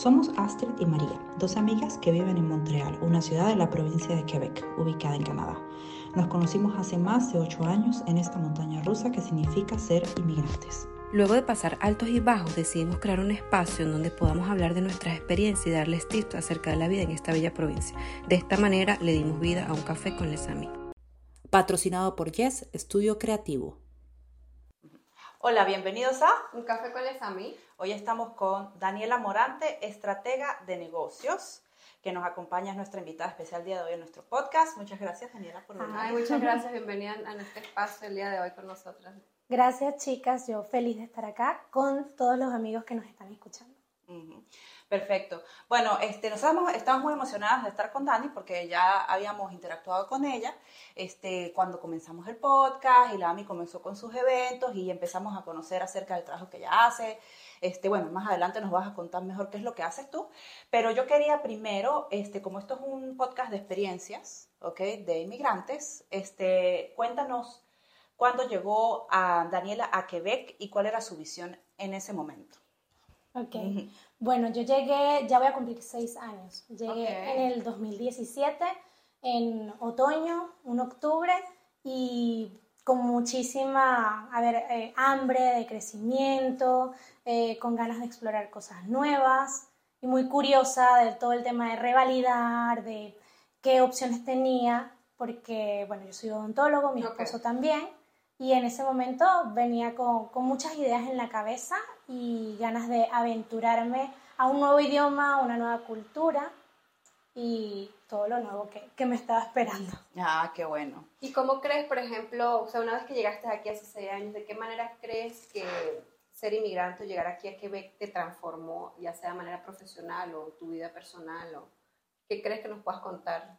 Somos Astrid y María, dos amigas que viven en Montreal, una ciudad de la provincia de Quebec, ubicada en Canadá. Nos conocimos hace más de ocho años en esta montaña rusa que significa ser inmigrantes. Luego de pasar altos y bajos, decidimos crear un espacio en donde podamos hablar de nuestras experiencias y darles tips acerca de la vida en esta bella provincia. De esta manera le dimos vida a un café con Les Amis. Patrocinado por Yes, Estudio Creativo. Hola, bienvenidos a Un café con Les Amis. Hoy estamos con Daniela Morante, estratega de negocios, que nos acompaña, es nuestra invitada especial el día de hoy en nuestro podcast. Muchas gracias, Daniela, por venir. Ay, muchas gracias, bienvenida a nuestro espacio el día de hoy con nosotras. Gracias, chicas. Yo feliz de estar acá con todos los amigos que nos están escuchando. Ujú. Perfecto. Bueno, este, nosotros estamos muy emocionadas de estar con Dani porque ya habíamos interactuado con ella este, cuando comenzamos el podcast y la Dani comenzó con sus eventos y empezamos a conocer acerca del trabajo que ella hace. Este, bueno, más adelante nos vas a contar mejor qué es lo que haces tú, pero yo quería primero, este, como esto es un podcast de experiencias, ¿ok? De inmigrantes, este, cuéntanos cuándo llegó a Daniela a Quebec y cuál era su visión en ese momento. Ok. Bueno, yo llegué, ya voy a cumplir seis años. Llegué en el 2017, en otoño, un octubre, y con muchísima, a ver, eh, hambre de crecimiento, eh, con ganas de explorar cosas nuevas, y muy curiosa de todo el tema de revalidar, de qué opciones tenía, porque, bueno, yo soy odontólogo, mi esposo también, y en ese momento venía con, con muchas ideas en la cabeza y ganas de aventurarme a un nuevo idioma, a una nueva cultura y todo lo nuevo que, que me estaba esperando. Ah, qué bueno. ¿Y cómo crees, por ejemplo, o sea, una vez que llegaste aquí hace seis años, de qué manera crees que ser inmigrante o llegar aquí a Quebec te transformó, ya sea de manera profesional o tu vida personal? O, ¿Qué crees que nos puedas contar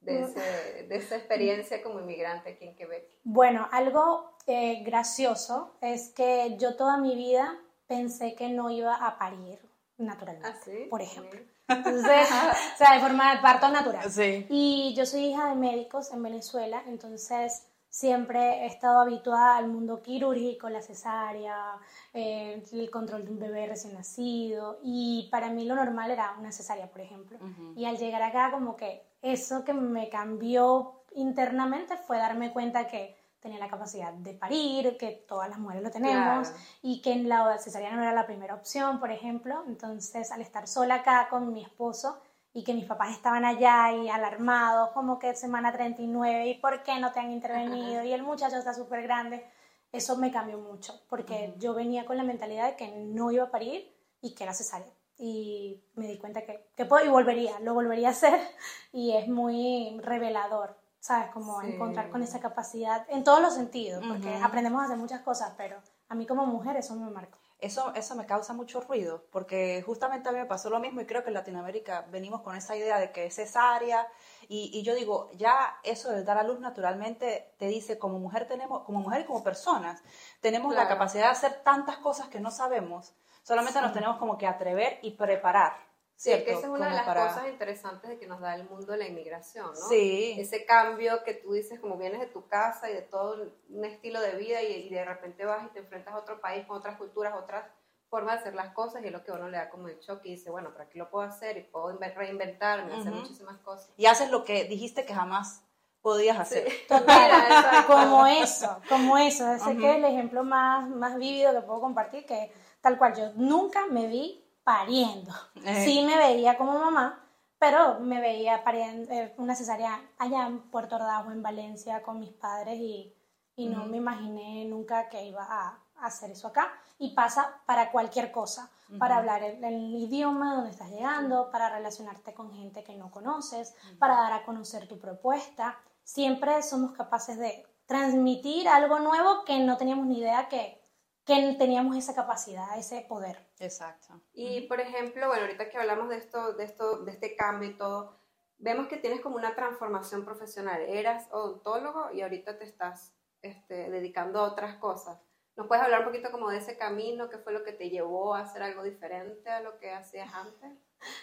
de, ese- de esa experiencia como inmigrante aquí en Quebec? Bueno, algo eh, gracioso es que yo toda mi vida pensé que no iba a parir naturalmente, ¿Ah, sí? por ejemplo. Entonces, o sea, de forma de parto natural. Sí. Y yo soy hija de médicos en Venezuela, entonces siempre he estado habituada al mundo quirúrgico, la cesárea, eh, el control de un bebé recién nacido. Y para mí lo normal era una cesárea, por ejemplo. Y al llegar acá, como que eso que me cambió internamente fue darme cuenta que tenía la capacidad de parir, que todas las mujeres lo tenemos, Claro. y que en la cesárea no era la primera opción, por ejemplo. Entonces, al estar sola acá con mi esposo y que mis papás estaban allá y alarmados, como que semana 39, ¿y por qué no te han intervenido? Y el muchacho está súper grande. Eso me cambió mucho, porque yo venía con la mentalidad de que no iba a parir y que era cesárea. Y me di cuenta que, que puedo y volvería, lo volvería a hacer. Y es muy revelador, ¿sabes? Como Sí. encontrar con esa capacidad en todos los sentidos, porque Ujú. aprendemos a hacer muchas cosas, pero a mí como mujer eso me marcó. Eso, eso me causa mucho ruido, porque justamente a mí me pasó lo mismo y creo que en Latinoamérica venimos con esa idea de que es cesárea y, y yo digo, ya eso de dar a luz naturalmente te dice como mujer tenemos, como mujer y como personas, tenemos la capacidad de hacer tantas cosas que no sabemos, solamente nos tenemos como que atrever y preparar, Sí, es ¿cierto? que esa es una de las para- cosas interesantes de que nos da el mundo de la inmigración, ¿no? Sí. Ese cambio que tú dices, como vienes de tu casa y de todo un estilo de vida y, y de repente vas y te enfrentas a otro país con otras culturas, otras formas de hacer las cosas y es lo que uno le da como el choque y dice, bueno, pero aquí lo puedo hacer y puedo inve- reinventarme, hacer Ujú. muchísimas cosas. Y haces lo que dijiste que jamás podías hacer. Total, exacto. como eso, como eso. Ese Ujú. que es el ejemplo más, más vívido que puedo compartir, que tal cual, yo nunca me vi pariendo. Eh. Sí me veía como mamá, pero me veía pariendo, eh, una cesárea allá en Puerto Ordaz o en Valencia con mis padres y, y no me imaginé nunca que iba a, hacer eso acá. Y pasa para cualquier cosa, para hablar el, el idioma donde estás llegando, para relacionarte con gente que no conoces, para dar a conocer tu propuesta. Siempre somos capaces de transmitir algo nuevo que no teníamos ni idea que, que teníamos esa capacidad, ese poder. Exacto. Y por ejemplo, bueno, ahorita que hablamos de esto, de esto, de este cambio y todo, vemos que tienes como una transformación profesional. Eras odontólogo y ahorita te estás este, dedicando a otras cosas. ¿Nos puedes hablar un poquito como de ese camino? ¿Qué fue lo que te llevó a hacer algo diferente a lo que hacías antes?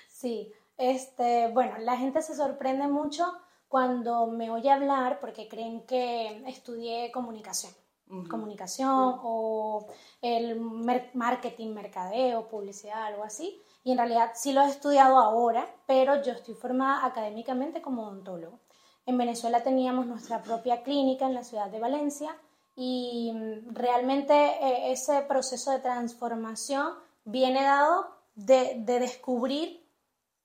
Sí, este, bueno, la gente se sorprende mucho cuando me oye hablar porque creen que estudié comunicación. Comunicación o el mer- marketing, mercadeo, publicidad, algo así. y en realidad sí lo he estudiado ahora, pero yo estoy formada académicamente como odontólogo. En Venezuela teníamos nuestra propia clínica en la ciudad de Valencia y mm, realmente eh, ese proceso de transformación viene dado de, descubrir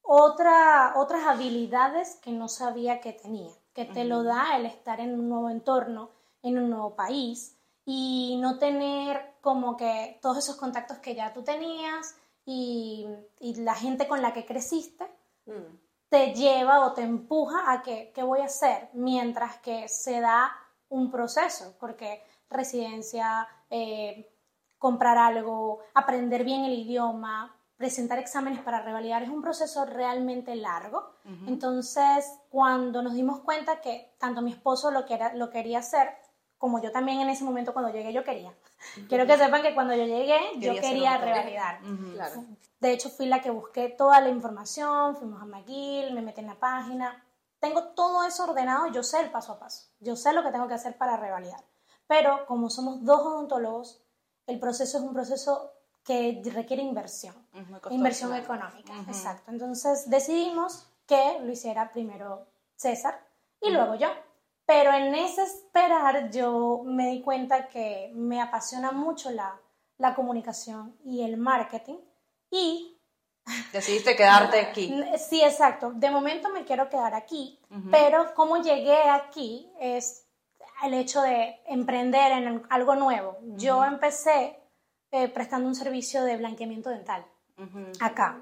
otra, otras habilidades que no sabía que tenía, que te lo da el estar en un nuevo entorno, en un nuevo país y no tener como que todos esos contactos que ya tú tenías y, la gente con la que creciste. Mm te lleva o te empuja a que, ¿qué voy a hacer? Mientras que se da un proceso, porque residencia, eh, comprar algo, aprender bien el idioma, presentar exámenes para revalidar es un proceso realmente largo. Entonces, cuando nos dimos cuenta que tanto mi esposo lo, que lo quería hacer, como yo también en ese momento cuando llegué yo quería. Quiero que sepan que cuando yo llegué yo quería revalidar. De hecho, fui la que busqué toda la información, fuimos a McGill, me metí en la página. Tengo todo eso ordenado, yo sé el paso a paso. Yo sé lo que tengo que hacer para revalidar. Pero como somos dos odontólogos, el proceso es un proceso que requiere inversión, inversión económica, exacto. Entonces decidimos que lo hiciera primero César y luego yo. Pero en ese esperar yo me di cuenta que me apasiona mucho la, la comunicación y el marketing y... Decidiste quedarte aquí. Sí, exacto. De momento me quiero quedar aquí, pero cómo llegué aquí es el hecho de emprender en algo nuevo. Yo empecé eh, prestando un servicio de blanqueamiento dental. Acá.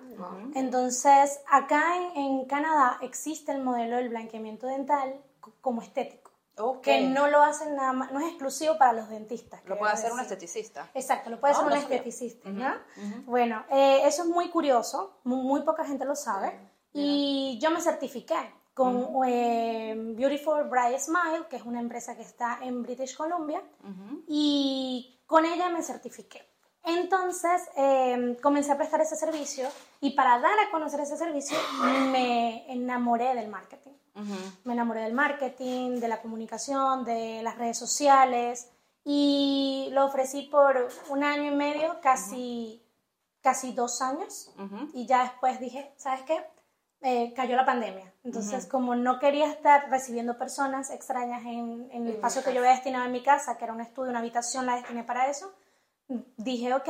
Entonces, acá en, en, Canadá existe el modelo del blanqueamiento dental como estético que no lo hacen nada más, no es exclusivo para los dentistas. Lo puede hacer un esteticista. Exacto, lo puede hacer ah, un esteticista. Bueno, eh, eso es muy curioso, muy, poca gente lo sabe. Y yo me certifiqué con eh, Beautiful Bright Smile, que es una empresa que está en British Columbia, y con ella me certifiqué. Entonces em, comencé a prestar ese servicio y para dar a conocer ese servicio me enamoré del marketing. Me enamoré del marketing, de la comunicación, de las redes sociales y lo ofrecí por un año y medio, casi, casi dos años. Y ya después dije, ¿sabes qué? Eh, cayó la pandemia. Entonces, como no quería estar recibiendo personas extrañas en, en el espacio que yo había destinado en mi casa, que era un estudio, una habitación, la destiné para eso, dije, ok,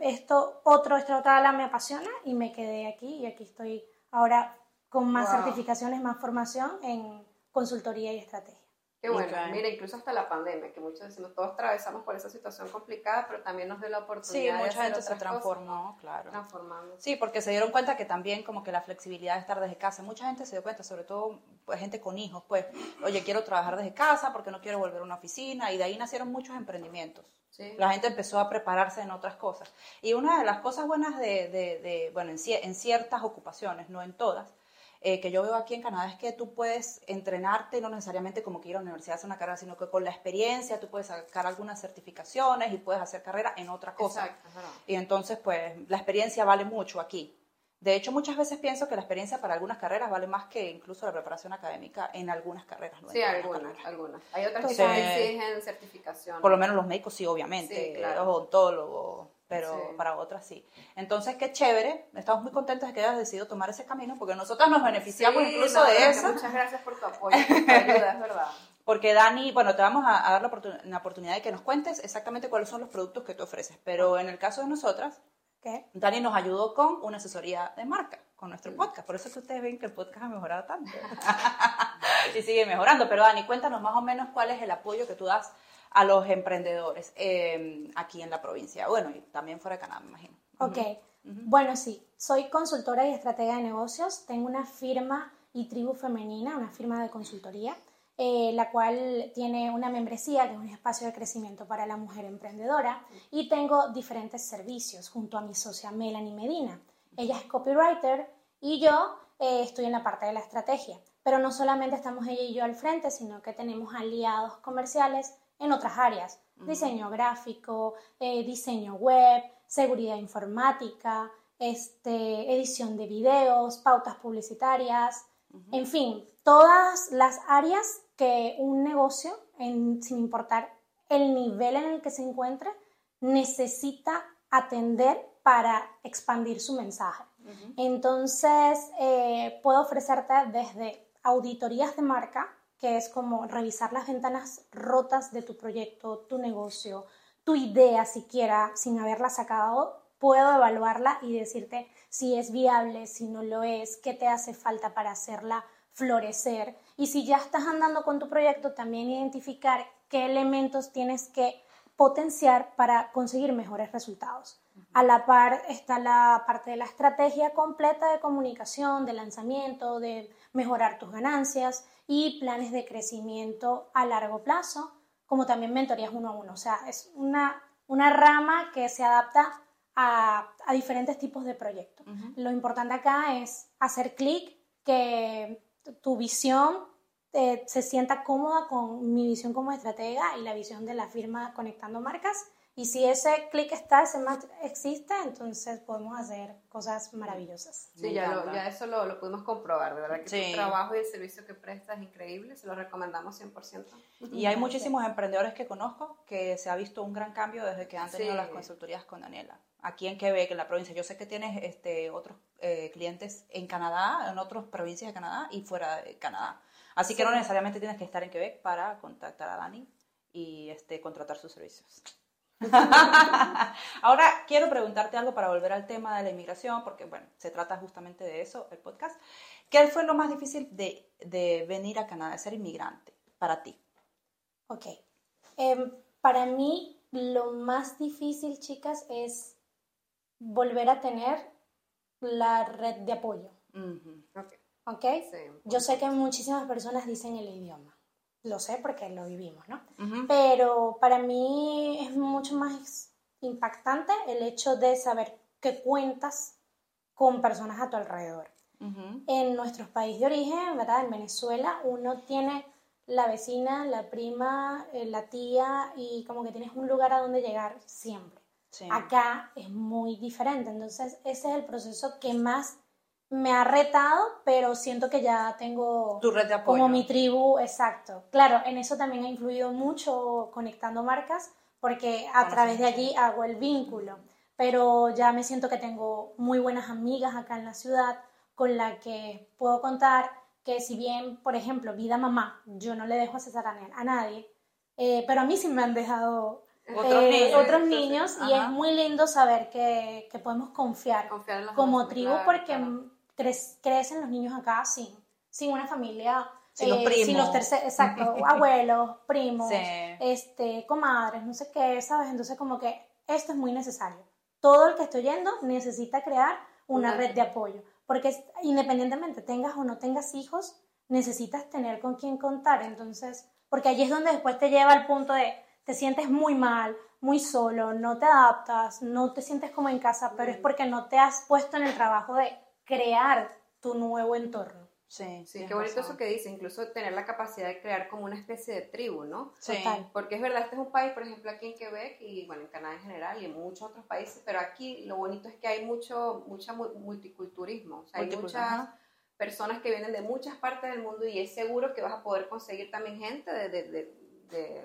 esto otro, esta otra ala me apasiona y me quedé aquí y aquí estoy ahora con más certificaciones, más formación en consultoría y estrategia. Qué bueno, mira, incluso hasta la pandemia, que muchos decimos, todos atravesamos por esa situación complicada, pero también nos dio la oportunidad. Sí, mucha gente se transformó, claro. Transformando. Sí, porque se dieron cuenta que también como que la flexibilidad de estar desde casa, mucha gente se dio cuenta, sobre todo pues gente con hijos, pues, oye, quiero trabajar desde casa porque no quiero volver a una oficina, y de ahí nacieron muchos emprendimientos. Sí. La gente empezó a prepararse en otras cosas. Y una de las cosas buenas de, de, de bueno, en, en ciertas ocupaciones, no en todas, eh, que yo veo aquí en Canadá es que tú puedes entrenarte, no necesariamente como que ir a la universidad a hacer una carrera, sino que con la experiencia tú puedes sacar algunas certificaciones y puedes hacer carrera en otra cosa. Exacto, y entonces, pues, la experiencia vale mucho aquí. De hecho, muchas veces pienso que la experiencia para algunas carreras vale más que incluso la preparación académica en algunas carreras. sí, algunas, algunas. Hay otras que exigen certificación. Por lo menos los médicos sí, obviamente. Sí, claro. Los odontólogos, pero para otras sí. Entonces, qué chévere, estamos muy contentos de que hayas decidido tomar ese camino, porque nosotros nos beneficiamos incluso de eso. Muchas gracias por tu apoyo, por tu ayuda, es verdad. Porque Dani, bueno, te vamos a, dar la, oportunidad de que nos cuentes exactamente cuáles son los productos que tú ofreces, pero en el caso de nosotras, ¿Qué? Dani nos ayudó con una asesoría de marca, con nuestro podcast, por eso que ustedes ven que el podcast ha mejorado tanto. y sigue mejorando, pero Dani, cuéntanos más o menos cuál es el apoyo que tú das a los emprendedores eh, aquí en la provincia. Bueno, y también fuera de Canadá, me imagino. Ok. Bueno, sí, soy consultora y estratega de negocios. Tengo una firma y tribu femenina, una firma de consultoría, eh, la cual tiene una membresía, que es un espacio de crecimiento para la mujer emprendedora. Y tengo diferentes servicios junto a mi socia Melanie Medina. Ella es copywriter y yo eh, estoy en la parte de la estrategia. Pero no solamente estamos ella y yo al frente, sino que tenemos aliados comerciales en otras áreas, diseño gráfico, eh, diseño web, seguridad informática, este, edición de videos, pautas publicitarias, en fin, todas las áreas que un negocio, sin importar el nivel en el que se encuentre, necesita atender para expandir su mensaje. Entonces, eh, puedo ofrecerte desde auditorías de marca, que es como revisar las ventanas rotas de tu proyecto, tu negocio, tu idea siquiera, sin haberla sacado, puedo evaluarla y decirte si es viable, si no lo es, qué te hace falta para hacerla florecer. Y si ya estás andando con tu proyecto, también identificar qué elementos tienes que potenciar para conseguir mejores resultados. A la par está la parte de la estrategia completa de comunicación, de lanzamiento, de mejorar tus ganancias y planes de crecimiento a largo plazo, como también mentorías uno a uno. O sea, es una, una rama que se adapta a, a diferentes tipos de proyectos. Lo importante acá es hacer clic, que tu visión eh, se sienta cómoda con mi visión como estratega y la visión de la firma conectando marcas. Y si ese clic está, ese match existe, entonces podemos hacer cosas maravillosas. Sí, ya, ya eso lo, lo, pudimos comprobar, de verdad que tu trabajo y el servicio que prestas es increíble, se lo recomendamos 100%. Y hay muchísimos emprendedores que conozco que se ha visto un gran cambio desde que han tenido las consultorías con Daniela. Aquí en Quebec, en la provincia, yo sé que tienes este, otros eh, clientes en Canadá, en otras provincias de Canadá y fuera de Canadá. Así que no necesariamente tienes que estar en Quebec para contactar a Dani y este, contratar sus servicios. Ahora quiero preguntarte algo para volver al tema de la inmigración, porque bueno, se trata justamente de eso, el podcast. ¿Qué fue lo más difícil de, de venir a Canadá, de ser inmigrante, para ti? Ok. Em, para mí, lo más difícil, chicas, es volver a tener la red de apoyo. ¿ok? Yo sé que muchísimas personas dicen el idioma, lo sé porque lo vivimos, ¿no? Pero para mí es mucho más impactante el hecho de saber que cuentas con personas a tu alrededor. En nuestros países de origen, ¿verdad? En Venezuela, uno tiene la vecina, la prima, eh, la tía y como que tienes un lugar a donde llegar siempre. Acá es muy diferente, entonces ese es el proceso que más me ha retado, pero siento que ya tengo tu red de apoyo. como mi tribu, exacto. Claro, en eso también ha influido mucho conectando marcas, porque a través de allí hago el vínculo, pero ya me siento que tengo muy buenas amigas acá en la ciudad con la que puedo contar que si bien, por ejemplo, vida mamá, yo no le dejo a a nadie, eh, pero a mí sí me han dejado otros eh, niños, y es muy lindo saber que, que podemos confiar, como tribu porque crecen los niños acá sin, sin una familia. Sin los primos. Eh, sin los exacto, abuelos, primos, este, comadres, no sé qué, ¿sabes? Entonces como que esto es muy necesario. Todo el que estoy yendo necesita crear una red de apoyo, porque independientemente tengas o no tengas hijos, necesitas tener con quién contar. Entonces, porque allí es donde después te lleva al punto de te sientes muy mal, muy solo, no te adaptas, no te sientes como en casa, pero es porque no te has puesto en el trabajo de crear tu nuevo entorno. Sí, sí, qué bonito eso que dice, incluso tener la capacidad de crear como una especie de tribu, ¿no? Sí. Porque es verdad, este es un país, por ejemplo, aquí en Quebec y bueno, en Canadá en general y en muchos otros países, pero aquí lo bonito es que hay mucho, mucha multiculturismo, o sea, hay muchas personas que vienen de muchas partes del mundo y es seguro que vas a poder conseguir también gente de, de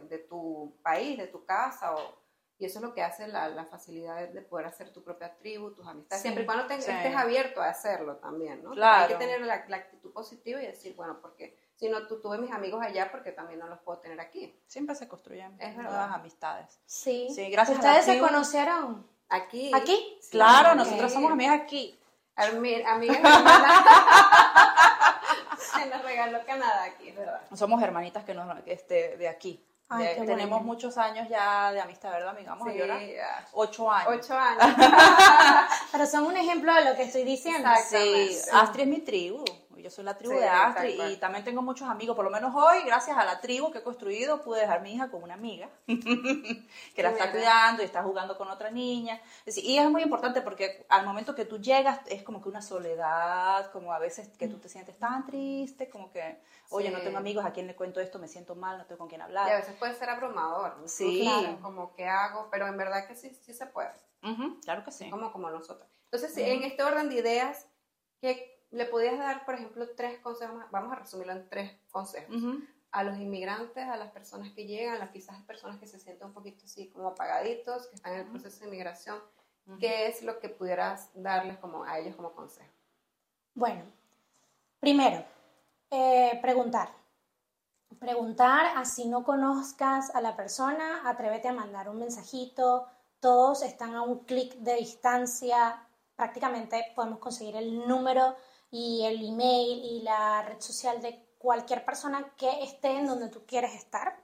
de, tu país, de tu casa, o, y eso es lo que hace la, la facilidad de, poder hacer tu propia tribu, tus amistades, siempre y cuando te, estés abierto a hacerlo también, ¿no? Hay que tener la, actitud positiva y decir, bueno, porque si no, tú tuve mis amigos allá porque también no los puedo tener aquí. Siempre se construyen nuevas amistades. Sí. sí gracias ¿Ustedes se conocieron? Aquí. ¿Aquí? claro, nosotros somos amigas aquí. Amigas Se nos regaló Canadá aquí, ¿verdad? Somos hermanitas que nos, este, de aquí. Tenemos muchos años ya de amistad, ¿verdad, amiga? Vamos sí, a Ocho años. Ocho años. Pero son un ejemplo de lo que estoy diciendo. Sí, Astrid es mi tribu yo soy la tribu de Astrid y también tengo muchos amigos, por lo menos hoy, gracias a la tribu que he construido, pude dejar a mi hija con una amiga que la está cuidando y está jugando con otra niña. Y es muy importante porque al momento que tú llegas es como que una soledad, como a veces que tú te sientes tan triste, como que, oye, no tengo amigos, ¿a quién le cuento esto? Me siento mal, no tengo con quién hablar. Y a veces puede ser abrumador. Sí. Como, que hago? Pero en verdad que sí, sí se puede. claro que sí. Como, como nosotros. Entonces, en este orden de ideas, ¿qué, le podías dar, por ejemplo, tres consejos, vamos a resumirlo en tres consejos. A los inmigrantes, a las personas que llegan, a las quizás personas que se sienten un poquito así como apagaditos, que están en el proceso de inmigración, ¿qué es lo que pudieras darles como a ellos como consejo? Bueno, primero, eh, preguntar. Preguntar, así no conozcas a la persona, atrévete a mandar un mensajito. Todos están a un clic de distancia. Prácticamente podemos conseguir el número y el email y la red social de cualquier persona que esté en donde tú quieres estar.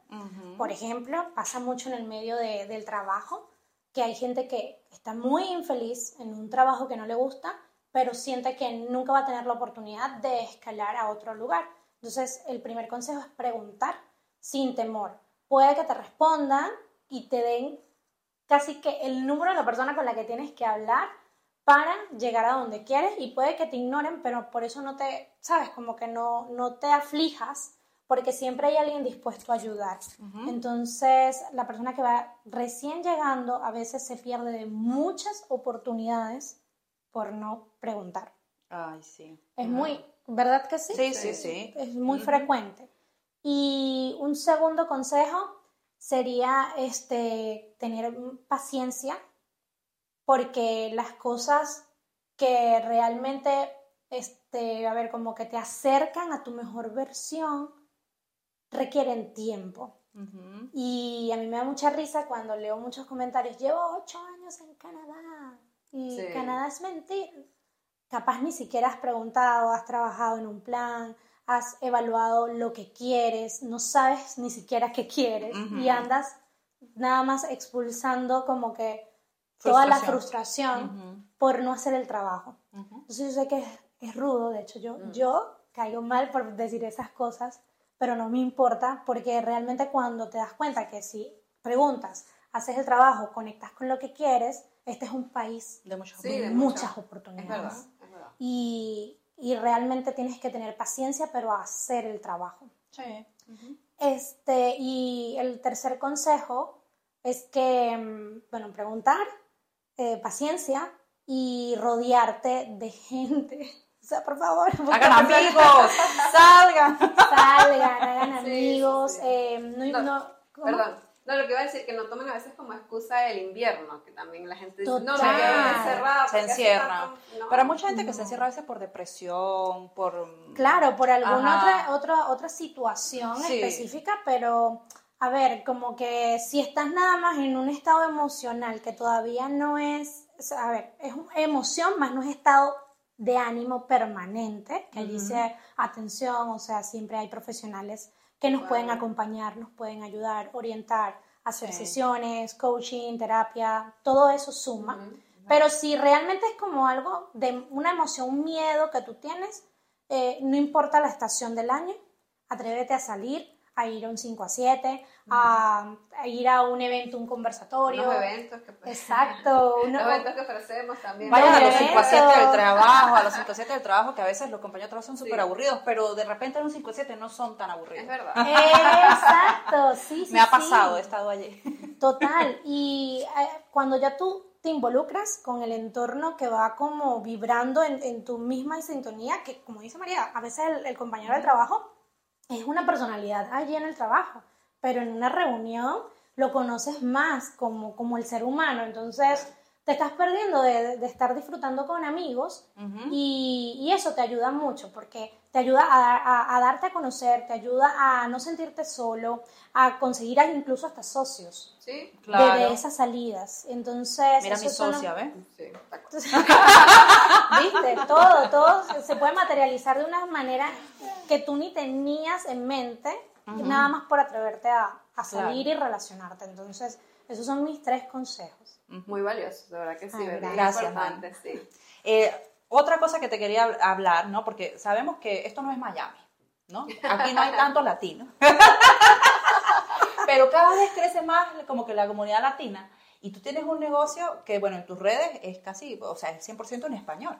Por ejemplo, pasa mucho en el medio de- del trabajo, que hay gente que está muy infeliz en un trabajo que no le gusta, pero siente que nunca va a tener la oportunidad de escalar a otro lugar. Entonces, el primer consejo es preguntar sin temor. Puede que te respondan y te den casi que el número de la persona con la que tienes que hablar para llegar a donde quieres y puede que te ignoren, pero por eso no te, sabes, como que no, no te aflijas, porque siempre hay alguien dispuesto a ayudar. Entonces, la persona que va recién llegando a veces se pierde de muchas oportunidades por no preguntar. Ay, sí. Es muy, ¿verdad que sí? Sí, sí, sí. Es muy frecuente. Y un segundo consejo sería este, tener paciencia, porque las cosas que realmente, este, a ver, como que te acercan a tu mejor versión, requieren tiempo. Y a mí me da mucha risa cuando leo muchos comentarios, llevo ocho años en Canadá y Sí. Canadá es mentira. Capaz ni siquiera has preguntado, has trabajado en un plan, has evaluado lo que quieres, no sabes ni siquiera qué quieres y andas nada más expulsando como que toda la Frustración. por no hacer el trabajo. Ujú. Entonces yo sé que es, es rudo, de hecho yo, Mm. yo caigo mal por decir esas cosas, pero no me importa porque realmente cuando te das cuenta que si preguntas, haces el trabajo, conectas con lo que quieres, este es un país De Sí, muchas muchas. Es oportunidades. verdad, es verdad. Y, y realmente tienes que tener paciencia, pero hacer el trabajo. Sí. Este, y el tercer consejo es que, mm, bueno, preguntar, eh, paciencia y rodearte de gente. O sea, por favor, Hagan amigos, salgan. salgan, hagan Sí, amigos. sí, sí. eh, no, No, no- ¿cómo? Perdón. No, lo que iba a decir que no tomen a veces como excusa el invierno, que también la gente dice, no, me Total. quedo encerrada. Se encierra. tanto- no. Pero hay mucha gente que se encierra a veces por depresión, por... Claro, por alguna Ajá. otra, otra, otra situación Sí. específica, pero a ver, como que si estás nada más en un estado emocional que todavía no es, o sea, a ver, es emoción más no es estado de ánimo permanente, que allí dice atención, o sea, siempre hay profesionales que nos pueden acompañar, nos pueden ayudar, orientar, hacer Sí. sesiones, coaching, terapia, todo eso suma. Pero si realmente es como algo de una emoción, un miedo que tú tienes, eh, no importa la estación del año, atrévete a salir, a ir a un 5 a 7, a, a ir a un evento, un conversatorio. Unos eventos que Exacto. uno- Los eventos que ofrecemos también. Vayan a los Eso. 5 a 7 del trabajo, a los 5 a 7 del trabajo, que a veces los compañeros de trabajo son Sí. súper aburridos, pero de repente en un 5 a 7 no son tan aburridos. Es verdad. Exacto, sí, sí. Me ha sí. pasado, he estado allí. Total, y eh, cuando ya tú te involucras con el entorno que va como vibrando en, en tu misma sintonía, que como dice María, a veces el, el compañero del trabajo es una personalidad allí en el trabajo, pero en una reunión lo conoces más como, como el ser humano, entonces te estás perdiendo de, de estar disfrutando con amigos y, y eso te ayuda mucho porque te ayuda a, dar- a- a darte a conocer, te ayuda a no sentirte solo, a conseguir incluso hasta socios Sí, de- Claro. de, esas salidas. Entonces, Mira mi socia, ¿ves? sí. Viste, todo, todo se- puede materializar de una manera que tú ni tenías en mente, nada más por atreverte a, a salir y relacionarte. Entonces, esos son mis tres consejos. Muy valioso, de verdad que sí. Ay, ¿verdad? gracias, importante, sí. Eh, otra cosa que te quería hab- hablar, ¿no? Porque sabemos que esto no es Miami, ¿no? Aquí no hay tanto latino. Pero cada vez crece más como que la comunidad latina. Y tú tienes un negocio que, bueno, en tus redes es casi, o sea, es 100% en español.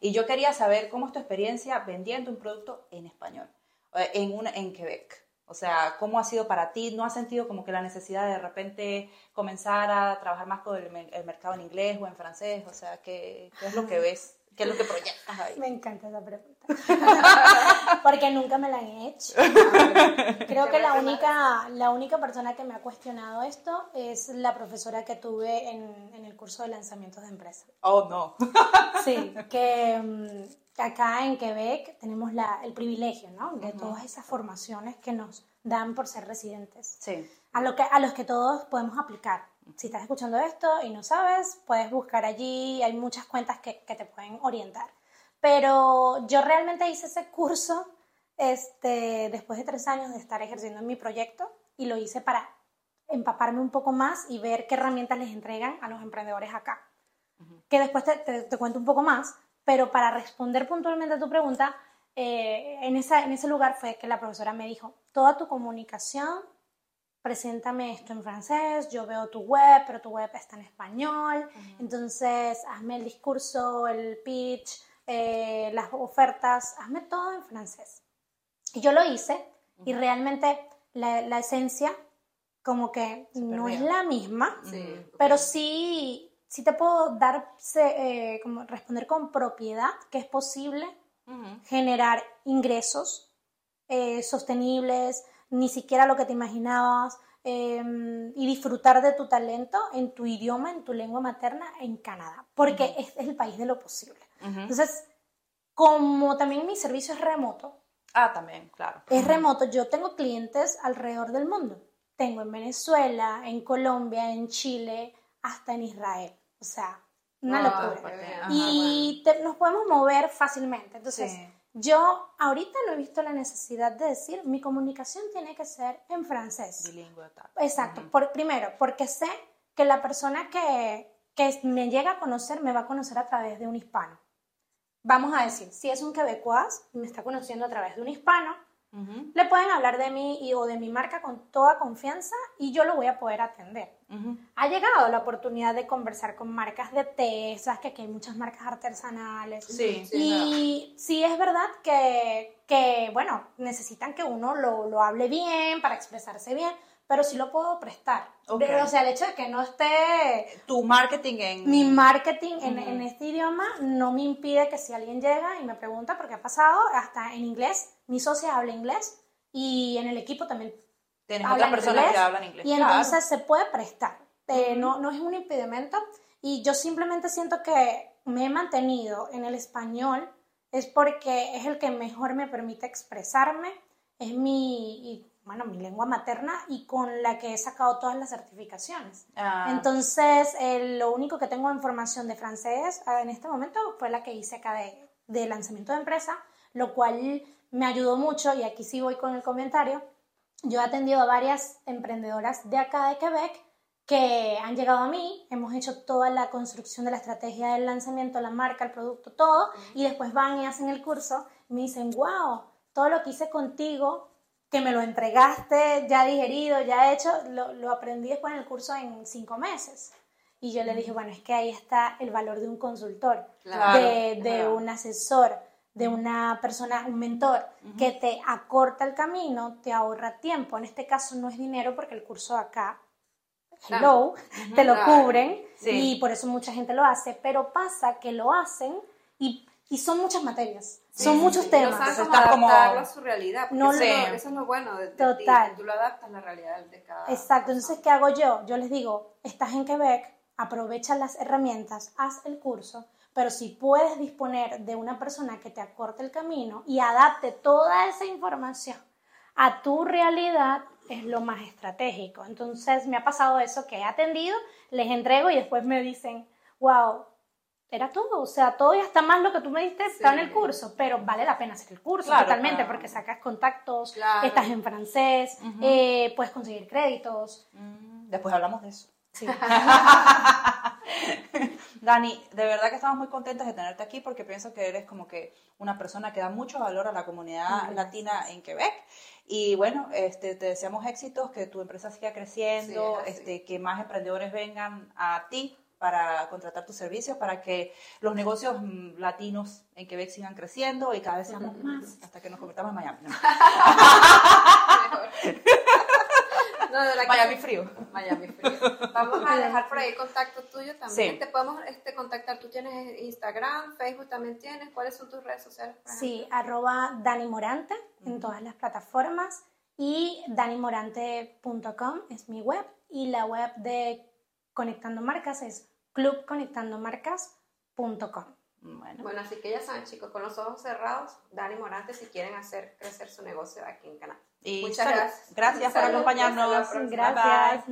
Y yo quería saber cómo es tu experiencia vendiendo un producto en español, eh, en, una, en Quebec. O sea, ¿cómo ha sido para ti? ¿No has sentido como que la necesidad de de repente comenzar a trabajar más con el, me- el mercado en inglés o en francés? O sea, ¿qué, qué es lo que ves? ¿Qué es lo que proyectas ahí? Me encanta esa pregunta. porque nunca me la han hecho. Creo que la única, la única persona que me ha cuestionado esto es la profesora que tuve en, en el curso de lanzamientos de empresa. Oh, no. Sí, que mm, acá en Quebec tenemos la, el privilegio, ¿no? De todas esas formaciones que nos dan por ser residentes. Sí. A, lo que, a los que todos podemos aplicar. Si estás escuchando esto y no sabes, puedes buscar allí, hay muchas cuentas que, que te pueden orientar. Pero yo realmente hice ese curso este, después de tres años de estar ejerciendo en mi proyecto y lo hice para empaparme un poco más y ver qué herramientas les entregan a los emprendedores acá. Que después te, te- te cuento un poco más, pero para responder puntualmente a tu pregunta, eh, en, esa, en ese lugar fue que la profesora me dijo, toda tu comunicación, preséntame esto en francés, yo veo tu web, pero tu web está en español, entonces hazme el discurso, el pitch, eh, las ofertas, hazme todo en francés. Y yo lo hice y realmente la, la esencia como que no es la misma, Sí, pero sí, sí te puedo dar, eh, como responder con propiedad que es posible Ujú. generar ingresos eh, sostenibles, ni siquiera lo que te imaginabas, eh, y disfrutar de tu talento en tu idioma, en tu lengua materna en Canadá, porque es, es el país de lo posible. Ujú. Entonces, como también mi servicio es remoto, Ah, también, claro. es remoto, yo tengo clientes alrededor del mundo. Tengo en Venezuela, en Colombia, en Chile, hasta en Israel. O sea, una Wow, locura. Ajá, y te- nos podemos mover fácilmente. Entonces, Sí. yo ahorita no he visto la necesidad de decir mi comunicación tiene que ser en francés. Bilingüe, tal. Exacto. Por, primero, porque sé que la persona que, que me llega a conocer me va a conocer a través de un hispano. Vamos a decir, si es un quebecois y me está conociendo a través de un hispano, Le pueden hablar de mí y, o de mi marca con toda confianza y yo lo voy a poder atender. Ha llegado la oportunidad de conversar con marcas de té, sabes que aquí hay muchas marcas artesanales. Sí. Y sí es verdad que, que, bueno, necesitan que uno lo, lo hable bien para expresarse bien, pero sí lo puedo prestar. Ok. De- o sea, el hecho de que no esté Tu marketing en... mi marketing en, en este idioma no me impide que si alguien llega y me pregunta, porque ha pasado, hasta en inglés, mi socia habla inglés y en el equipo también Tienes otras personas inglés, que hablan inglés. Y claro. entonces se puede prestar. Eh, no, no es un impedimento. Y yo simplemente siento que me he mantenido en el español es porque es el que mejor me permite expresarme. Es mi, bueno, mi lengua materna y con la que he sacado todas las certificaciones. Ah, Entonces, eh, lo único que tengo en formación de francés eh, en este momento fue la que hice acá de, de lanzamiento de empresa, lo cual me ayudó mucho, y aquí sí voy con el comentario. Yo he atendido a varias emprendedoras de acá de Quebec que han llegado a mí, hemos hecho toda la construcción de la estrategia del lanzamiento, la marca, el producto, todo, y después van y hacen el curso. Y me dicen, wow, todo lo que hice contigo, que me lo entregaste ya digerido, ya hecho, lo, lo aprendí después en el curso en cinco meses. Y yo le dije, bueno, es que ahí está el valor de un consultor, Claro, de, un asesor, de una persona, un mentor, que te acorta el camino, te ahorra tiempo. En este caso no es dinero porque el curso acá, hello, te lo Claro. cubren Sí. y por eso mucha gente lo hace, pero pasa que lo hacen y, y son muchas materias, son muchos No temas. saben Entonces cómo como- adaptarlo a su realidad. No eso, lo- es lo, eso es lo bueno de, de Total. tú lo adaptas a la realidad de cada Exacto, persona. entonces, ¿qué hago yo? Yo les digo, estás en Quebec, aprovecha las herramientas, haz el curso, pero si puedes disponer de una persona que te acorte el camino y adapte toda esa información a tu realidad, es lo más estratégico. Entonces, me ha pasado eso que he atendido, les entrego y después me dicen, wow, era todo, o sea, todo y hasta más lo que tú me diste está en el curso, pero vale la pena hacer el curso Claro, totalmente claro. porque sacas contactos, Claro. estás en francés, eh, puedes conseguir créditos. Mm, Después hablamos de eso. Sí. Dani, de verdad que estamos muy contentas de tenerte aquí porque pienso que eres como que una persona que da mucho valor a la comunidad latina en Quebec. Y bueno, este, te deseamos éxitos, que tu empresa siga creciendo, Sí, este, que más emprendedores vengan a ti para contratar tus servicios, para que los negocios mm, latinos en Quebec sigan creciendo y cada vez seamos más hasta que nos convertamos en Miami. ¿no? No, de que Miami sí. frío. Miami Frío. Vamos a dejar por ahí contacto tuyo también. Sí. Te podemos este, contactar. Tú tienes Instagram, Facebook también tienes. ¿Cuáles son tus redes sociales? Sí, arroba Dani Morante en todas las plataformas y danimorante.com es mi web y la web de Conectando Marcas es clubconectandomarcas.com. Bueno, Bueno, así que ya saben, chicos, con los ojos cerrados, Dani Morante, si quieren hacer crecer su negocio aquí en Canadá. y Muchas gracias. Gracias por acompañarnos. Gracias.